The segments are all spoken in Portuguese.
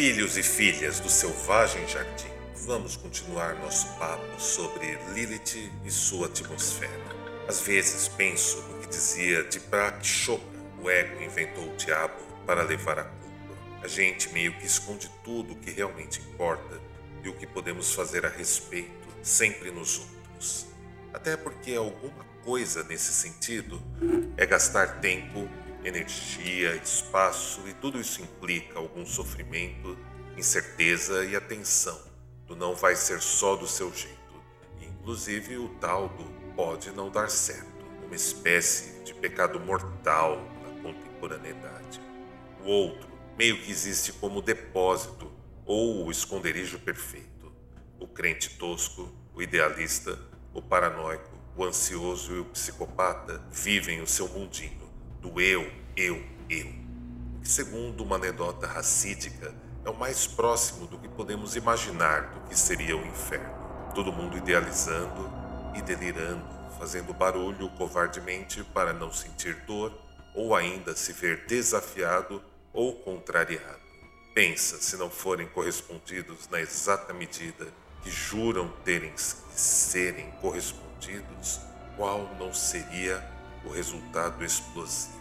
Filhos e filhas do selvagem jardim, vamos continuar nosso papo sobre Lilith e sua atmosfera. Às vezes penso no que dizia de Brak Chopra, o ego inventou o diabo para levar a culpa. A gente meio que esconde tudo o que realmente importa e o que podemos fazer a respeito sempre nos outros. Até porque alguma coisa nesse sentido é gastar tempo energia, espaço e tudo isso implica algum sofrimento, incerteza e atenção do não vai ser só do seu jeito. Inclusive o tal do pode não dar certo, uma espécie de pecado mortal na contemporaneidade. O outro meio que existe como depósito ou o esconderijo perfeito. O crente tosco, o idealista, o paranoico, o ansioso e o psicopata vivem o seu mundinho do eu, eu, eu. Que, segundo uma anedota racídica, é o mais próximo do que podemos imaginar do que seria o inferno. Todo mundo idealizando e delirando, fazendo barulho covardemente para não sentir dor ou ainda se ver desafiado ou contrariado. Pensa se não forem correspondidos na exata medida que juram terem que serem correspondidos, qual não seria o resultado explosivo.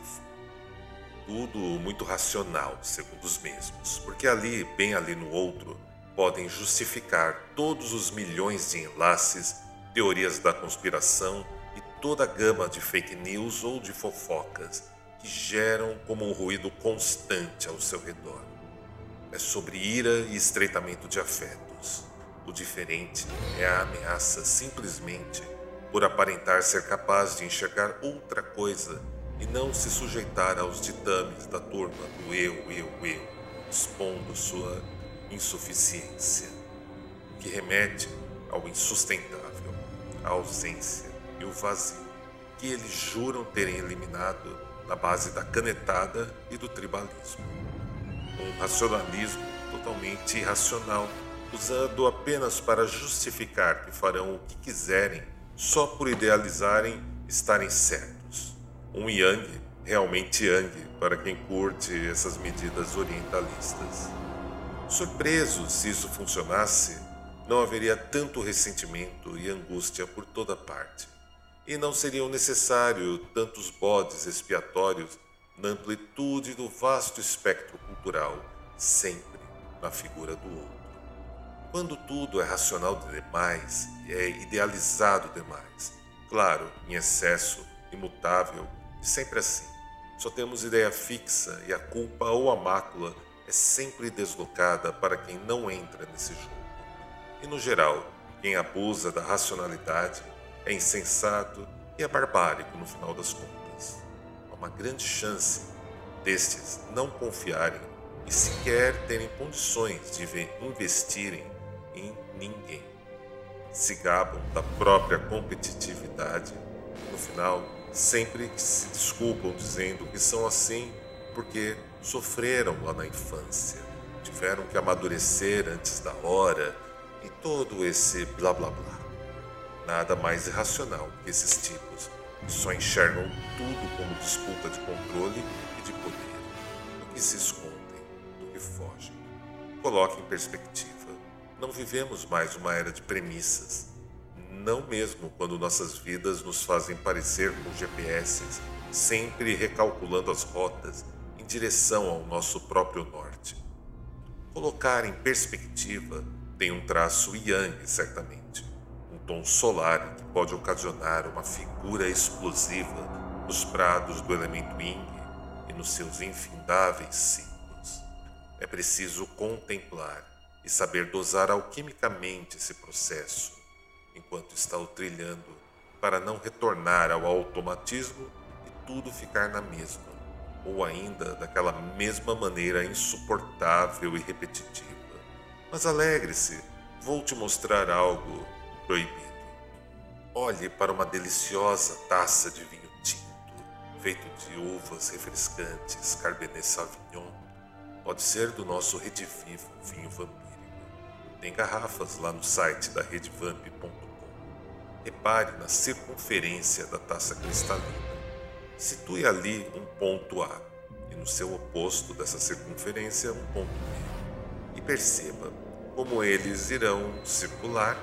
Tudo muito racional, segundo os mesmos, porque ali, bem ali no outro, podem justificar todos os milhões de enlaces, teorias da conspiração e toda a gama de fake news ou de fofocas que geram como um ruído constante ao seu redor. É sobre ira e estreitamento de afetos. O diferente é a ameaça simplesmente por aparentar ser capaz de enxergar outra coisa e não se sujeitar aos ditames da turma do eu, eu, eu, expondo sua insuficiência, que remete ao insustentável, à ausência e o vazio, que eles juram terem eliminado na base da canetada e do tribalismo. Um racionalismo totalmente irracional, usado apenas para justificar que farão o que quiserem só por idealizarem estarem certos. Um yang, realmente yang, para quem curte essas medidas orientalistas. Surpreso se isso funcionasse, não haveria tanto ressentimento e angústia por toda parte, e não seriam necessários tantos bodes expiatórios na amplitude do vasto espectro cultural, sempre na figura do outro. Quando tudo é racional demais, é idealizado demais. Claro, em excesso, imutável, e sempre assim. Só temos ideia fixa e a culpa ou a mácula é sempre deslocada para quem não entra nesse jogo. E no geral, quem abusa da racionalidade é insensato e é barbárico no final das contas. Há uma grande chance destes não confiarem e sequer terem condições de investirem em ninguém. Se gabam da própria competitividade, no final, sempre se desculpam dizendo que são assim porque sofreram lá na infância, tiveram que amadurecer antes da hora e todo esse blá blá blá. Nada mais irracional que esses tipos que só enxergam tudo como disputa de controle e de poder, do que se escondem, do que fogem. Coloque em perspectiva. Não vivemos mais uma era de premissas, não mesmo quando nossas vidas nos fazem parecer com GPS, sempre recalculando as rotas em direção ao nosso próprio norte. Colocar em perspectiva tem um traço yang, certamente, um tom solar que pode ocasionar uma figura explosiva nos prados do elemento yin e nos seus infindáveis ciclos. É preciso contemplar e saber dosar alquimicamente esse processo, enquanto está o trilhando, para não retornar ao automatismo e tudo ficar na mesma, ou ainda daquela mesma maneira insuportável e repetitiva. Mas alegre-se, vou te mostrar algo proibido. Olhe para uma deliciosa taça de vinho tinto, feito de uvas refrescantes, Cabernet Sauvignon. Pode ser do nosso Redivivo Vinho Vampírico. Tem garrafas lá no site da redevamp.com. Repare na circunferência da taça cristalina. Situe ali um ponto A e no seu oposto dessa circunferência um ponto B. E perceba como eles irão circular,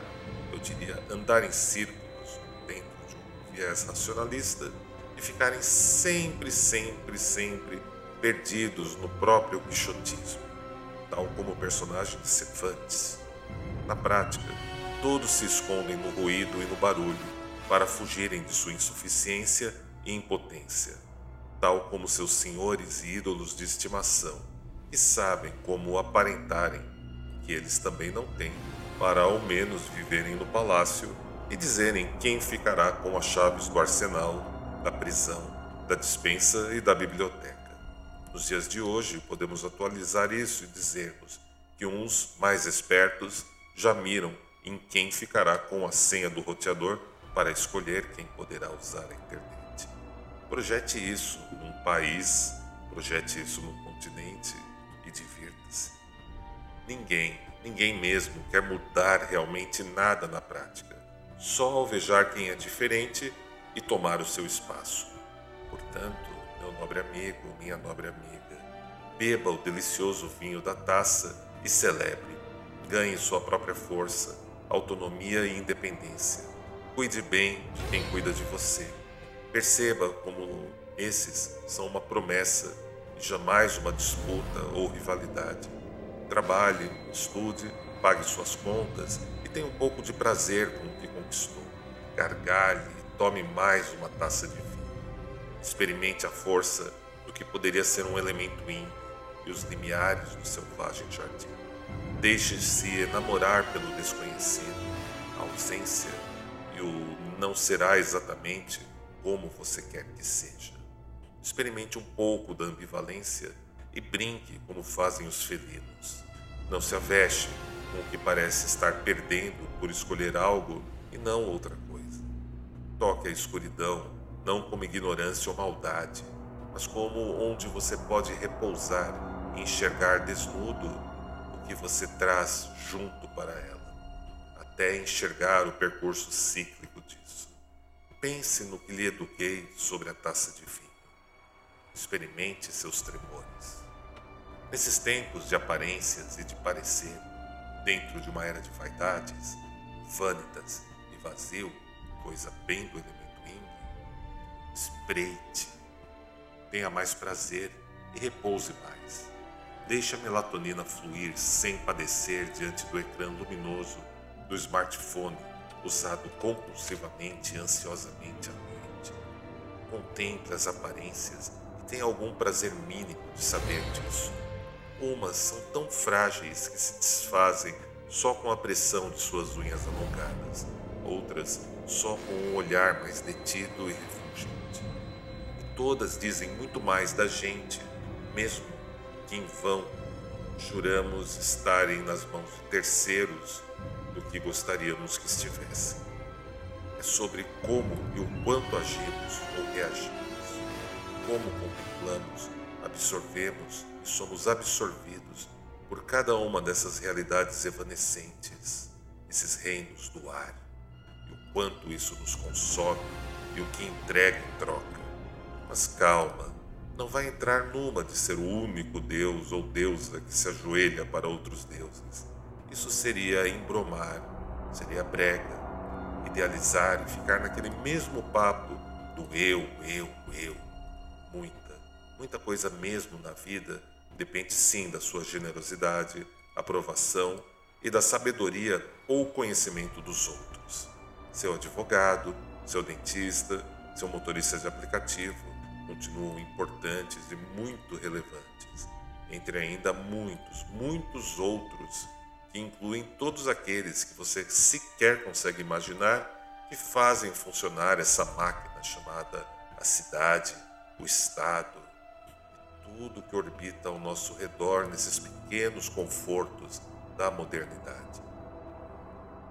eu diria andar em círculos dentro de um viés racionalista e ficarem sempre, sempre, sempre perdidos no próprio quixotismo, tal como o personagem de Cervantes. Na prática, todos se escondem no ruído e no barulho para fugirem de sua insuficiência e impotência, tal como seus senhores e ídolos de estimação, que sabem como aparentarem que eles também não têm, para ao menos viverem no palácio e dizerem quem ficará com as chaves do arsenal, da prisão, da dispensa e da biblioteca. Nos dias de hoje, podemos atualizar isso e dizermos que uns mais espertos já miram em quem ficará com a senha do roteador para escolher quem poderá usar a internet. Projete isso num país, projete isso num continente e divirta-se. Ninguém, ninguém mesmo quer mudar realmente nada na prática, só alvejar quem é diferente e tomar o seu espaço. Portanto, meu nobre amigo, minha nobre amiga, beba o delicioso vinho da taça e celebre. Ganhe sua própria força, autonomia e independência. Cuide bem de quem cuida de você. Perceba como esses são uma promessa e jamais uma disputa ou rivalidade. Trabalhe, estude, pague suas contas e tenha um pouco de prazer com o que conquistou. Gargalhe e tome mais uma taça de vinho. Experimente a força do que poderia ser um elemento ímpio e os limiares do selvagem jardim. Deixe-se enamorar pelo desconhecido, a ausência e o não será exatamente como você quer que seja. Experimente um pouco da ambivalência e brinque como fazem os felinos. Não se avexe com o que parece estar perdendo por escolher algo e não outra coisa. Toque a escuridão não como ignorância ou maldade, mas como onde você pode repousar e enxergar desnudo que você traz junto para ela, até enxergar o percurso cíclico disso. Pense no que lhe eduquei sobre a taça de vinho. Experimente seus tremores. Nesses tempos de aparências e de parecer, dentro de uma era de vaidades, vânitas e vazio, coisa bem do elemento yin, espreite, tenha mais prazer e repouse mais. Deixe a melatonina fluir sem padecer diante do ecrã luminoso do smartphone usado compulsivamente e ansiosamente à noite. Contemple as aparências e tenha algum prazer mínimo de saber disso. Umas são tão frágeis que se desfazem só com a pressão de suas unhas alongadas, outras só com um olhar mais detido e refulgente. E todas dizem muito mais da gente, mesmo que em vão juramos estarem nas mãos de terceiros do que gostaríamos que estivessem. É sobre como e o quanto agimos ou reagimos, como contemplamos, absorvemos e somos absorvidos por cada uma dessas realidades evanescentes, esses reinos do ar, e o quanto isso nos consome e o que entrega em troca. Mas calma, não vai entrar numa de ser o único Deus ou deusa que se ajoelha para outros deuses. Isso seria embromar, seria brega, idealizar e ficar naquele mesmo papo do eu, eu, eu. Muita, muita coisa mesmo na vida Depende sim da sua generosidade, aprovação e da sabedoria ou conhecimento dos outros. Seu advogado, seu dentista, seu motorista de aplicativo continuam importantes e muito relevantes, entre ainda muitos, muitos outros que incluem todos aqueles que você sequer consegue imaginar que fazem funcionar essa máquina chamada a cidade, o Estado tudo que orbita ao nosso redor nesses pequenos confortos da modernidade.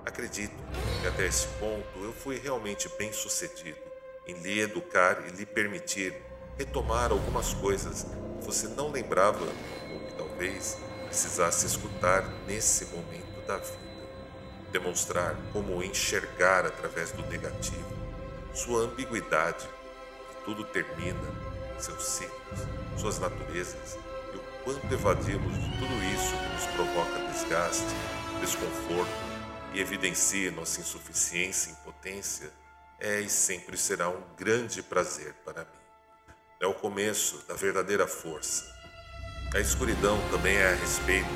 Acredito que até esse ponto eu fui realmente bem sucedido em lhe educar e lhe permitir retomar algumas coisas que você não lembrava ou que talvez precisasse escutar nesse momento da vida. Demonstrar como enxergar através do negativo, sua ambiguidade, que tudo termina, seus ciclos, suas naturezas e o quanto evadimos de tudo isso que nos provoca desgaste, desconforto e evidencia nossa insuficiência e impotência é e sempre será um grande prazer para mim. É o começo da verdadeira força a escuridão também é a respeito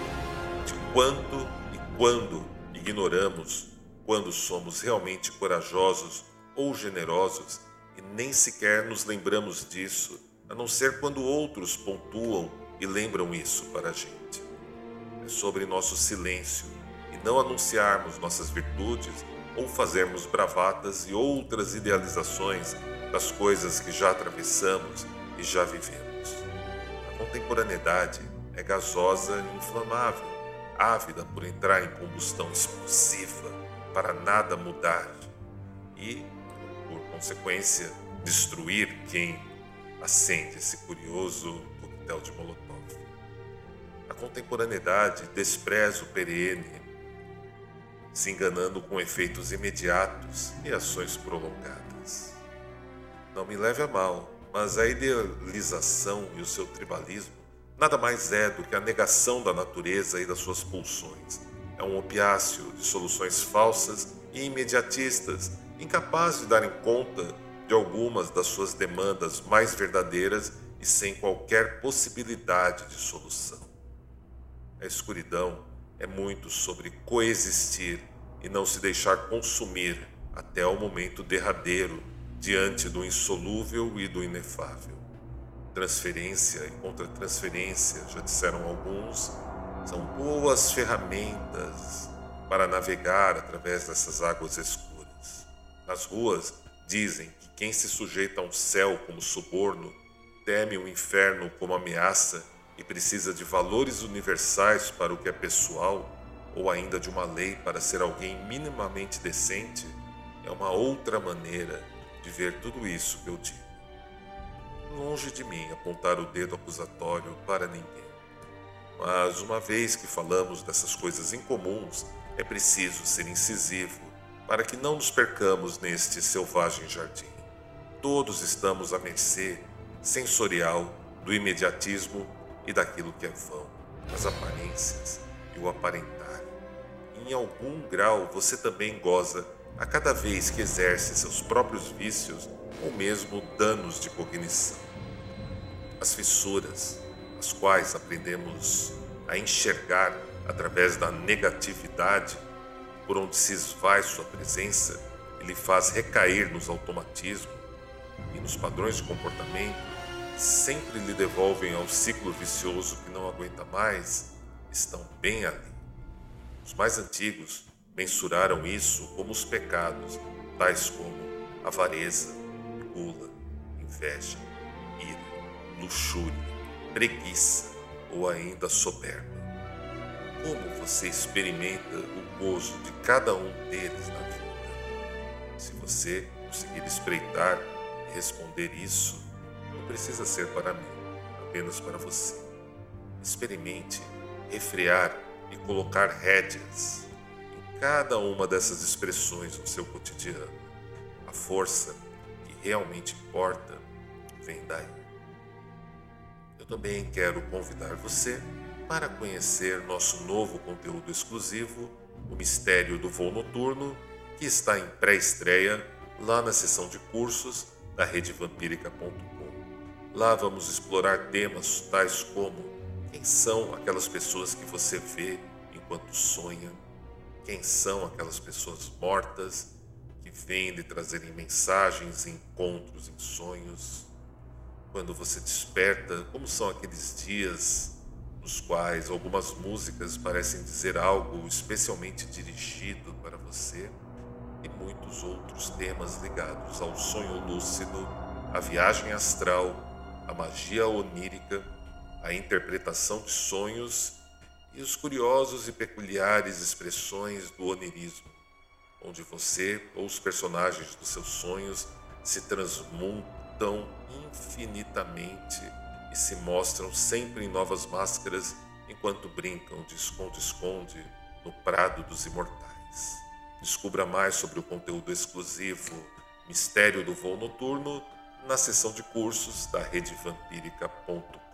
de quanto e quando ignoramos quando somos realmente corajosos ou generosos e nem sequer nos lembramos disso, a não ser quando outros pontuam e lembram isso para a gente. É sobre nosso silêncio e não anunciarmos nossas virtudes ou fazermos bravatas e outras idealizações das coisas que já atravessamos e já vivemos contemporaneidade é gasosa e inflamável, ávida por entrar em combustão explosiva para nada mudar e, por consequência, destruir quem acende esse curioso coquetel de Molotov. A contemporaneidade despreza o perene, se enganando com efeitos imediatos e ações prolongadas. Não me leve a mal, mas a idealização e o seu tribalismo nada mais é do que a negação da natureza e das suas pulsões. É um opiáceo de soluções falsas e imediatistas, incapaz de darem conta de algumas das suas demandas mais verdadeiras e sem qualquer possibilidade de solução. A escuridão é muito sobre coexistir e não se deixar consumir até o momento derradeiro diante do insolúvel e do inefável. Transferência e contra-transferência, já disseram alguns, são boas ferramentas para navegar através dessas águas escuras. Nas ruas, dizem que quem se sujeita a um céu como suborno teme o inferno como ameaça e precisa de valores universais para o que é pessoal, ou ainda de uma lei para ser alguém minimamente decente, é uma outra maneira de ver tudo isso que eu digo. Longe de mim apontar o dedo acusatório para ninguém. Mas uma vez que falamos dessas coisas incomuns, é preciso ser incisivo para que não nos percamos neste selvagem jardim. Todos estamos à mercê sensorial do imediatismo e daquilo que é vão, as aparências e o aparentar. Em algum grau você também goza a cada vez que exerce seus próprios vícios ou mesmo danos de cognição. As fissuras, as quais aprendemos a enxergar através da negatividade, por onde se esvai sua presença e lhe faz recair nos automatismos e nos padrões de comportamento, sempre lhe devolvem ao ciclo vicioso que não aguenta mais, estão bem ali. Os mais antigos mensuraram isso como os pecados, tais como avareza, gula, inveja, ira, luxúria, preguiça ou ainda soberba. Como você experimenta o gozo de cada um deles na vida? Se você conseguir espreitar e responder isso, precisa ser para mim, apenas para você. Experimente refrear e colocar rédeas cada uma dessas expressões no seu cotidiano. A força que realmente importa vem daí. Eu também quero convidar você para conhecer nosso novo conteúdo exclusivo, O Mistério do Voo Noturno, que está em pré-estreia lá na seção de cursos da redevampírica.com. Lá vamos explorar temas tais como quem são aquelas pessoas que você vê enquanto sonha, quem são aquelas pessoas mortas que vêm lhe trazerem mensagens, encontros, em sonhos? Quando você desperta, como são aqueles dias no nos quais algumas músicas parecem dizer algo especialmente dirigido para você, e muitos outros temas ligados ao sonho lúcido, à viagem astral, à magia onírica, à interpretação de sonhos e os curiosos e peculiares expressões do onirismo, onde você ou os personagens dos seus sonhos se transmutam infinitamente e se mostram sempre em novas máscaras enquanto brincam de esconde-esconde no prado dos imortais. Descubra mais sobre o conteúdo exclusivo Mistério do Voo Noturno na seção de cursos da redevampírica.com.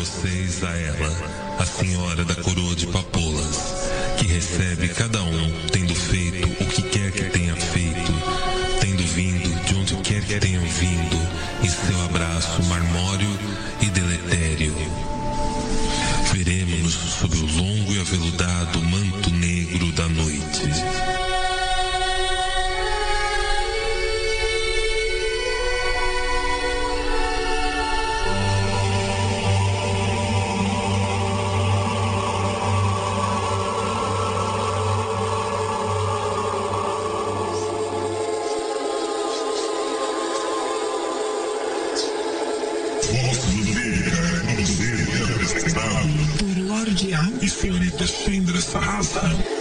vocês a ela, a senhora da coroa de papoulas, que recebe cada um tendo feito o que quer que tenha feito, tendo vindo de onde quer que tenham vindo, em seu abraço marmório e deletério. Veremos-nos sob o longo e aveludado manto negro da noite. É produzido e